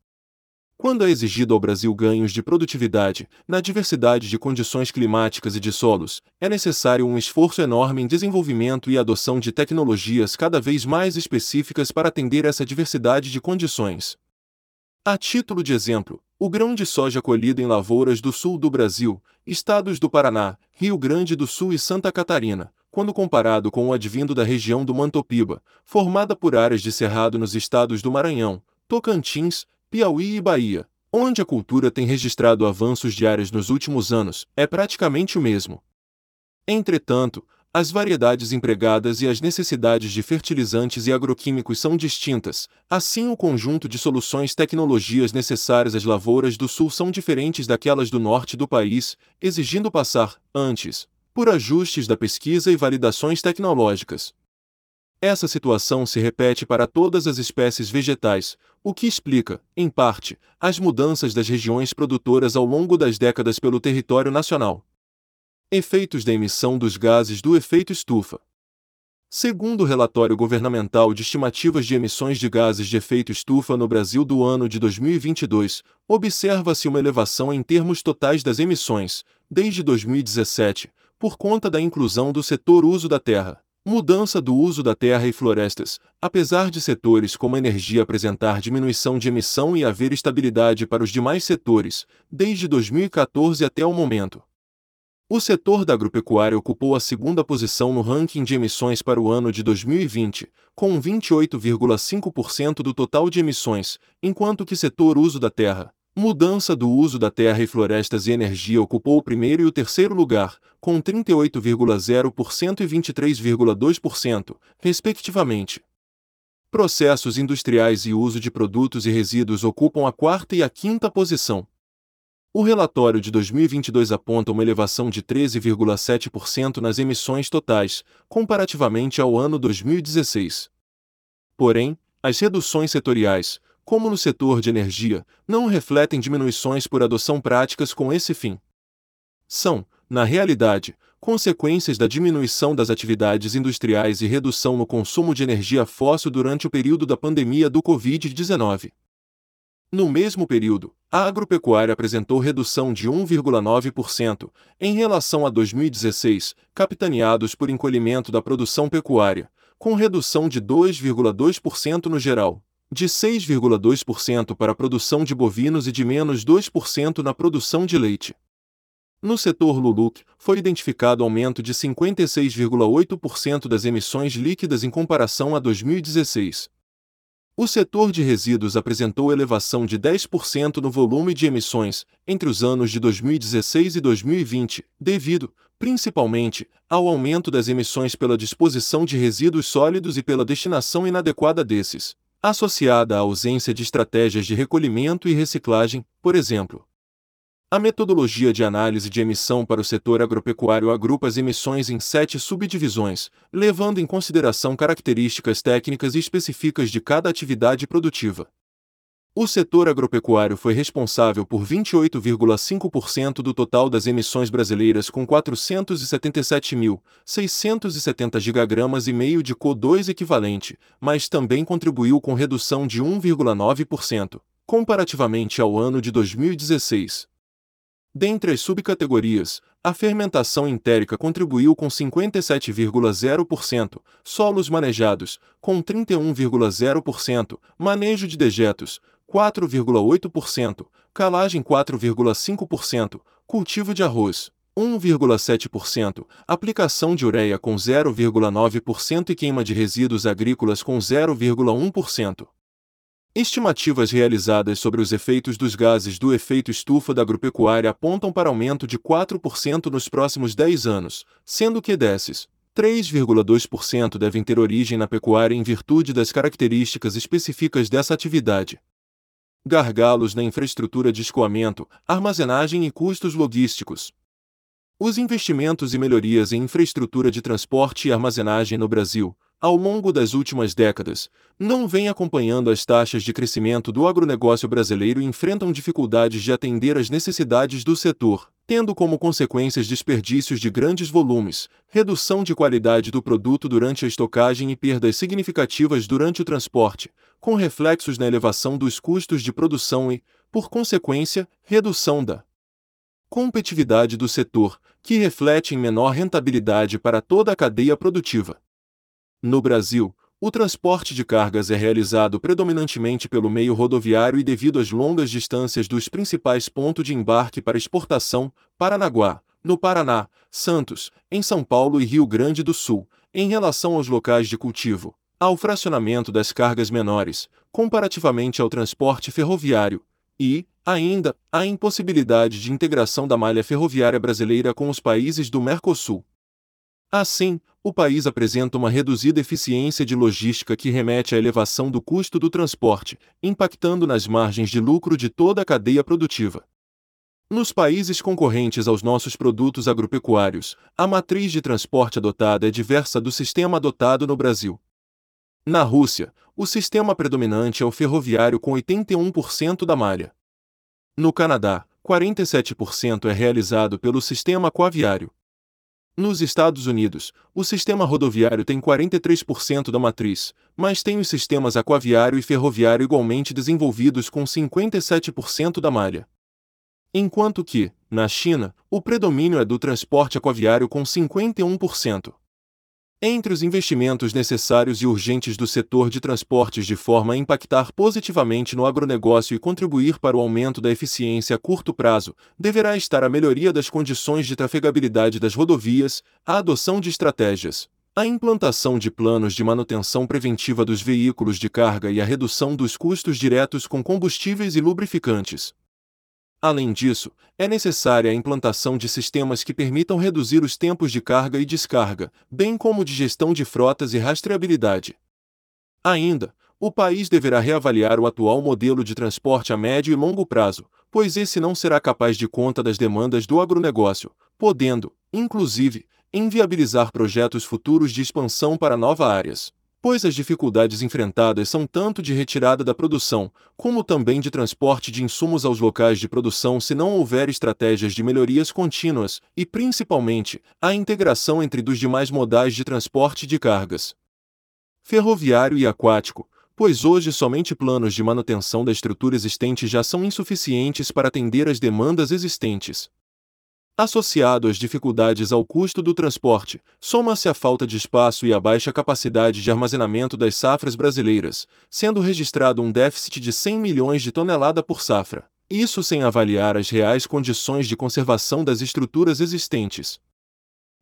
Quando é exigido ao Brasil ganhos de produtividade, na diversidade de condições climáticas e de solos, é necessário um esforço enorme em desenvolvimento e adoção de tecnologias cada vez mais específicas para atender essa diversidade de condições. A título de exemplo, o grão de soja colhido em lavouras do sul do Brasil, estados do Paraná, Rio Grande do Sul e Santa Catarina, quando comparado com o advindo da região do Mantopiba, formada por áreas de cerrado nos estados do Maranhão, Tocantins, Piauí e Bahia, onde a cultura tem registrado avanços diários nos últimos anos, é praticamente o mesmo. Entretanto, as variedades empregadas e as necessidades de fertilizantes e agroquímicos são distintas, assim o conjunto de soluções tecnologias necessárias às lavouras do sul são diferentes daquelas do norte do país, exigindo passar, antes, por ajustes da pesquisa e validações tecnológicas. Essa situação se repete para todas as espécies vegetais, o que explica, em parte, as mudanças das regiões produtoras ao longo das décadas pelo território nacional. Efeitos da emissão dos gases do efeito estufa. Segundo o relatório governamental de estimativas de emissões de gases de efeito estufa no Brasil do ano de 2022, observa-se uma elevação em termos totais das emissões, desde 2017, por conta da inclusão do setor uso da terra Mudança do uso da terra e florestas. Apesar de setores como a energia apresentar diminuição de emissão e haver estabilidade para os demais setores, desde 2014 até o momento. O setor da agropecuária ocupou a segunda posição no ranking de emissões para o ano de 2020, com 28,5% do total de emissões, enquanto que setor uso da terra, Mudança do uso da terra e florestas e energia ocupou o primeiro e o terceiro lugar, com 38,0% e 23,2%, respectivamente. Processos industriais e uso de produtos e resíduos ocupam a quarta e a quinta posição. O relatório de 2022 aponta uma elevação de 13,7% nas emissões totais, comparativamente ao ano 2016. Porém, as reduções setoriais, como no setor de energia, não refletem diminuições por adoção práticas com esse fim. São, na realidade, consequências da diminuição das atividades industriais e redução no consumo de energia fóssil durante o período da pandemia do Covid-19. No mesmo período, a agropecuária apresentou redução de 1,9% em relação a 2016, capitaneados por encolhimento da produção pecuária, com redução de 2,2% no geral de 6,2% para a produção de bovinos e de menos 2% na produção de leite. No setor LULUC, foi identificado aumento de 56,8% das emissões líquidas em comparação a 2016. O setor de resíduos apresentou elevação de 10% no volume de emissões entre os anos de 2016 e 2020, devido, principalmente, ao aumento das emissões pela disposição de resíduos sólidos e pela destinação inadequada desses associada à ausência de estratégias de recolhimento e reciclagem, por exemplo. A metodologia de análise de emissão para o setor agropecuário agrupa as emissões em sete subdivisões, levando em consideração características técnicas específicas de cada atividade produtiva. O setor agropecuário foi responsável por 28,5% do total das emissões brasileiras com 477.670 gigagramas e meio de CO2 equivalente, mas também contribuiu com redução de 1,9%, comparativamente ao ano de 2016. Dentre as subcategorias, a fermentação entérica contribuiu com 57,0%, solos manejados, com 31,0%, manejo de dejetos, 4,8%, calagem 4,5%, cultivo de arroz, 1,7%, aplicação de ureia com 0,9% e queima de resíduos agrícolas com 0,1%. Estimativas realizadas sobre os efeitos dos gases do efeito estufa da agropecuária apontam para aumento de 4% nos próximos 10 anos, sendo que desses, 3,2% devem ter origem na pecuária em virtude das características específicas dessa atividade. Gargalos na infraestrutura de escoamento, armazenagem e custos logísticos. Os investimentos e melhorias em infraestrutura de transporte e armazenagem no Brasil, ao longo das últimas décadas, não vêm acompanhando as taxas de crescimento do agronegócio brasileiro e enfrentam dificuldades de atender às necessidades do setor, tendo como consequências desperdícios de grandes volumes, redução de qualidade do produto durante a estocagem e perdas significativas durante o transporte, com reflexos na elevação dos custos de produção e, por consequência, redução da competitividade do setor, que reflete em menor rentabilidade para toda a cadeia produtiva. No Brasil, o transporte de cargas é realizado predominantemente pelo meio rodoviário e devido às longas distâncias dos principais pontos de embarque para exportação, Paranaguá, no Paraná, Santos, em São Paulo e Rio Grande do Sul, em relação aos locais de cultivo, ao fracionamento das cargas menores, comparativamente ao transporte ferroviário, e, ainda, a impossibilidade de integração da malha ferroviária brasileira com os países do Mercosul. Assim, o país apresenta uma reduzida eficiência de logística que remete à elevação do custo do transporte, impactando nas margens de lucro de toda a cadeia produtiva. Nos países concorrentes aos nossos produtos agropecuários, a matriz de transporte adotada é diversa do sistema adotado no Brasil. Na Rússia, o sistema predominante é o ferroviário com 81% da malha. No Canadá, 47% é realizado pelo sistema aquaviário. Nos Estados Unidos, o sistema rodoviário tem 43% da matriz, mas tem os sistemas aquaviário e ferroviário igualmente desenvolvidos com 57% da malha. Enquanto que, na China, o predomínio é do transporte aquaviário com 51%. Entre os investimentos necessários e urgentes do setor de transportes de forma a impactar positivamente no agronegócio e contribuir para o aumento da eficiência a curto prazo, deverá estar a melhoria das condições de trafegabilidade das rodovias, a adoção de estratégias, a implantação de planos de manutenção preventiva dos veículos de carga e a redução dos custos diretos com combustíveis e lubrificantes. Além disso, é necessária a implantação de sistemas que permitam reduzir os tempos de carga e descarga, bem como de gestão de frotas e rastreabilidade. Ainda, o país deverá reavaliar o atual modelo de transporte a médio e longo prazo, pois esse não será capaz de conta das demandas do agronegócio, podendo, inclusive, inviabilizar projetos futuros de expansão para novas áreas pois as dificuldades enfrentadas são tanto de retirada da produção, como também de transporte de insumos aos locais de produção se não houver estratégias de melhorias contínuas, e principalmente, a integração entre dos demais modais de transporte de cargas. Ferroviário e aquático, pois hoje somente planos de manutenção da estrutura existente já são insuficientes para atender às demandas existentes. Associado às dificuldades ao custo do transporte, soma-se a falta de espaço e a baixa capacidade de armazenamento das safras brasileiras, sendo registrado um déficit de 100 milhões de toneladas por safra. Isso sem avaliar as reais condições de conservação das estruturas existentes.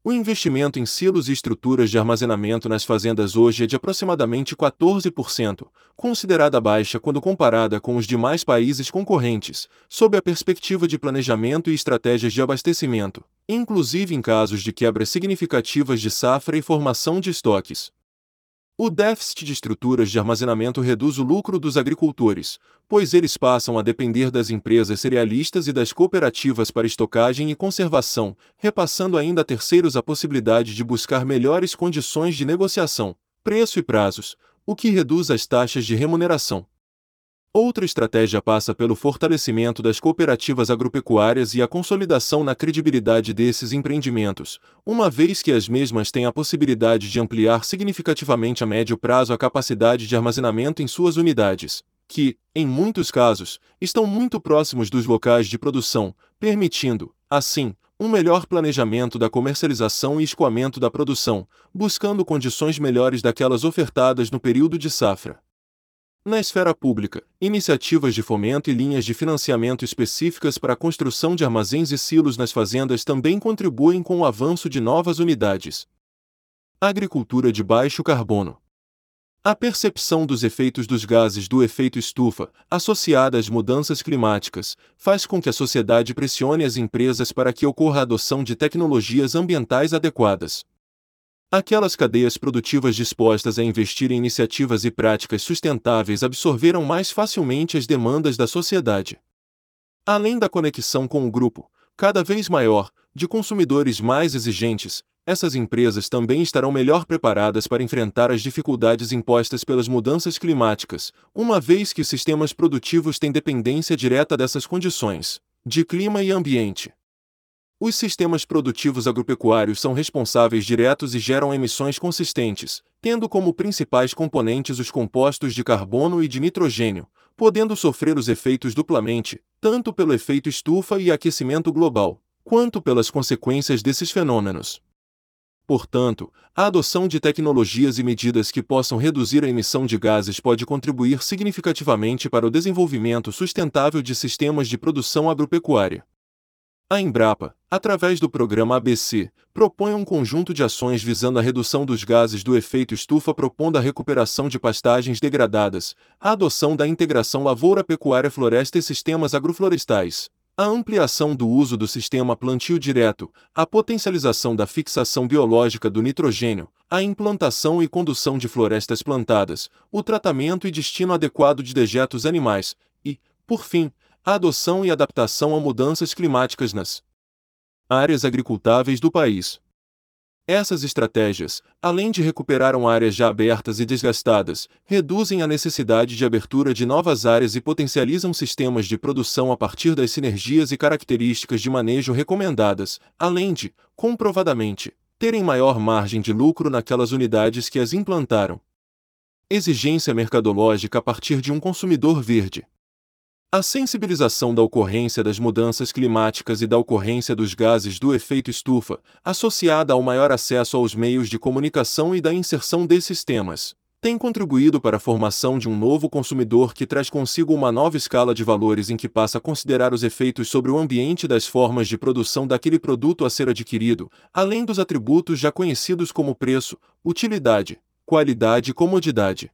O investimento em silos e estruturas de armazenamento nas fazendas hoje é de aproximadamente 14%, considerada baixa quando comparada com os demais países concorrentes, sob a perspectiva de planejamento e estratégias de abastecimento, inclusive em casos de quebras significativas de safra e formação de estoques. O déficit de estruturas de armazenamento reduz o lucro dos agricultores, pois eles passam a depender das empresas cerealistas e das cooperativas para estocagem e conservação, repassando ainda a terceiros a possibilidade de buscar melhores condições de negociação, preço e prazos, o que reduz as taxas de remuneração. Outra estratégia passa pelo fortalecimento das cooperativas agropecuárias e a consolidação na credibilidade desses empreendimentos, uma vez que as mesmas têm a possibilidade de ampliar significativamente a médio prazo a capacidade de armazenamento em suas unidades, que, em muitos casos, estão muito próximos dos locais de produção, permitindo, assim, um melhor planejamento da comercialização e escoamento da produção, buscando condições melhores daquelas ofertadas no período de safra. Na esfera pública, iniciativas de fomento e linhas de financiamento específicas para a construção de armazéns e silos nas fazendas também contribuem com o avanço de novas unidades. Agricultura de baixo carbono. A percepção dos efeitos dos gases do efeito estufa, associada às mudanças climáticas, faz com que a sociedade pressione as empresas para que ocorra a adoção de tecnologias ambientais adequadas. Aquelas cadeias produtivas dispostas a investir em iniciativas e práticas sustentáveis absorveram mais facilmente as demandas da sociedade. Além da conexão com o grupo, cada vez maior, de consumidores mais exigentes, essas empresas também estarão melhor preparadas para enfrentar as dificuldades impostas pelas mudanças climáticas, uma vez que sistemas produtivos têm dependência direta dessas condições, de clima e ambiente. Os sistemas produtivos agropecuários são responsáveis diretos e geram emissões consistentes, tendo como principais componentes os compostos de carbono e de nitrogênio, podendo sofrer os efeitos duplamente, tanto pelo efeito estufa e aquecimento global, quanto pelas consequências desses fenômenos. Portanto, a adoção de tecnologias e medidas que possam reduzir a emissão de gases pode contribuir significativamente para o desenvolvimento sustentável de sistemas de produção agropecuária. A Embrapa, através do programa ABC, propõe um conjunto de ações visando a redução dos gases do efeito estufa, propondo a recuperação de pastagens degradadas, a adoção da integração lavoura-pecuária-floresta e sistemas agroflorestais, a ampliação do uso do sistema plantio direto, a potencialização da fixação biológica do nitrogênio, a implantação e condução de florestas plantadas, o tratamento e destino adequado de dejetos animais e, por fim, a adoção e adaptação a mudanças climáticas nas áreas agricultáveis do país. Essas estratégias, além de recuperar áreas já abertas e desgastadas, reduzem a necessidade de abertura de novas áreas e potencializam sistemas de produção a partir das sinergias e características de manejo recomendadas, além de, comprovadamente, terem maior margem de lucro naquelas unidades que as implantaram. Exigência mercadológica a partir de um consumidor verde. A sensibilização da ocorrência das mudanças climáticas e da ocorrência dos gases do efeito estufa, associada ao maior acesso aos meios de comunicação e da inserção desses temas, tem contribuído para a formação de um novo consumidor que traz consigo uma nova escala de valores em que passa a considerar os efeitos sobre o ambiente das formas de produção daquele produto a ser adquirido, além dos atributos já conhecidos como preço, utilidade, qualidade e comodidade.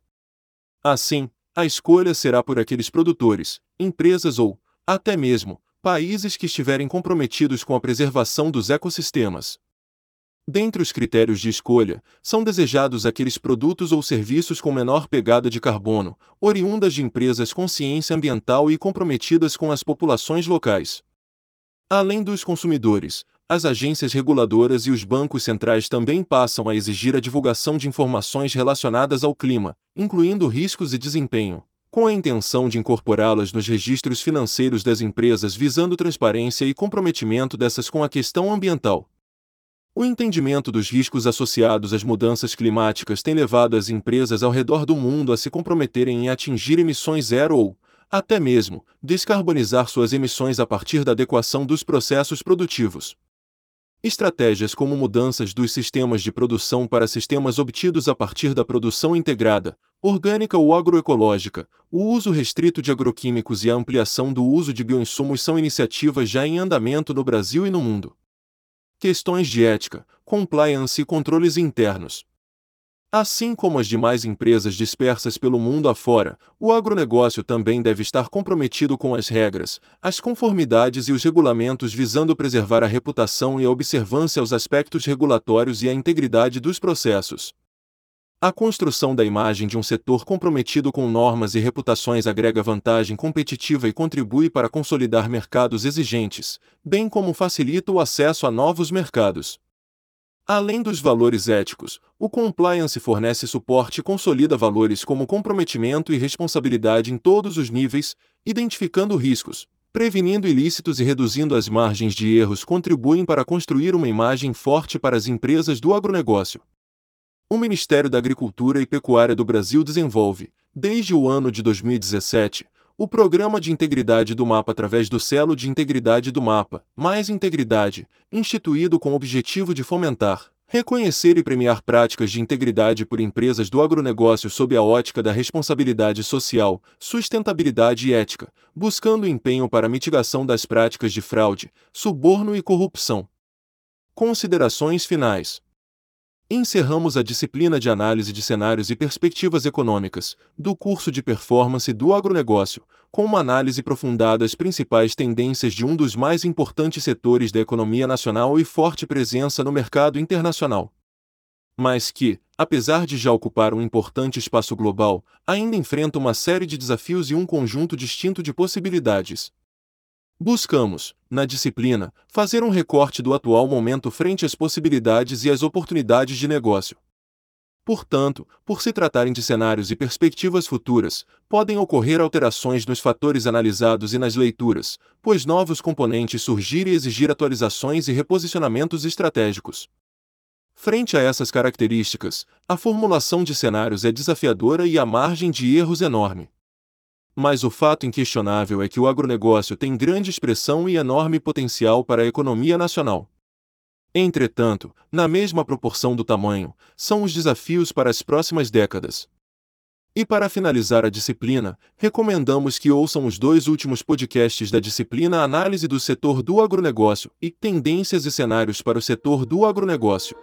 Assim, a escolha será por aqueles produtores, empresas ou, até mesmo, países que estiverem comprometidos com a preservação dos ecossistemas. Dentre os critérios de escolha, são desejados aqueles produtos ou serviços com menor pegada de carbono, oriundas de empresas com ciência ambiental e comprometidas com as populações locais. Além dos consumidores, as agências reguladoras e os bancos centrais também passam a exigir a divulgação de informações relacionadas ao clima, incluindo riscos e desempenho, com a intenção de incorporá-las nos registros financeiros das empresas visando transparência e comprometimento dessas com a questão ambiental. O entendimento dos riscos associados às mudanças climáticas tem levado as empresas ao redor do mundo a se comprometerem em atingir emissões zero ou, até mesmo, descarbonizar suas emissões a partir da adequação dos processos produtivos. Estratégias como mudanças dos sistemas de produção para sistemas obtidos a partir da produção integrada, orgânica ou agroecológica, o uso restrito de agroquímicos e a ampliação do uso de bioinsumos são iniciativas já em andamento no Brasil e no mundo. Questões de ética, compliance e controles internos. Assim como as demais empresas dispersas pelo mundo afora, o agronegócio também deve estar comprometido com as regras, as conformidades e os regulamentos visando preservar a reputação e a observância aos aspectos regulatórios e a integridade dos processos. A construção da imagem de um setor comprometido com normas e reputações agrega vantagem competitiva e contribui para consolidar mercados exigentes, bem como facilita o acesso a novos mercados. Além dos valores éticos, o compliance fornece suporte e consolida valores como comprometimento e responsabilidade em todos os níveis, identificando riscos, prevenindo ilícitos e reduzindo as margens de erros contribuem para construir uma imagem forte para as empresas do agronegócio. O Ministério da Agricultura e Pecuária do Brasil desenvolve, desde o ano de 2017, o Programa de Integridade do Mapa através do Selo de Integridade do Mapa, Mais Integridade, instituído com o objetivo de fomentar, Reconhecer e premiar práticas de integridade por empresas do agronegócio sob a ótica da responsabilidade social, sustentabilidade e ética, buscando empenho para a mitigação das práticas de fraude, suborno e corrupção. Considerações finais. Encerramos a disciplina de análise de cenários e perspectivas econômicas do curso de performance do agronegócio, com uma análise aprofundada das principais tendências de um dos mais importantes setores da economia nacional e forte presença no mercado internacional. Mas que, apesar de já ocupar um importante espaço global, ainda enfrenta uma série de desafios e um conjunto distinto de possibilidades. Buscamos, na disciplina, fazer um recorte do atual momento frente às possibilidades e às oportunidades de negócio. Portanto, por se tratarem de cenários e perspectivas futuras, podem ocorrer alterações nos fatores analisados e nas leituras, pois novos componentes surgirem e exigir atualizações e reposicionamentos estratégicos. Frente a essas características, a formulação de cenários é desafiadora e a margem de erros enorme. Mas o fato inquestionável é que o agronegócio tem grande expressão e enorme potencial para a economia nacional. Entretanto, na mesma proporção do tamanho, são os desafios para as próximas décadas. E para finalizar a disciplina, recomendamos que ouçam os dois últimos podcasts da disciplina Análise do setor do agronegócio e Tendências e cenários para o setor do agronegócio.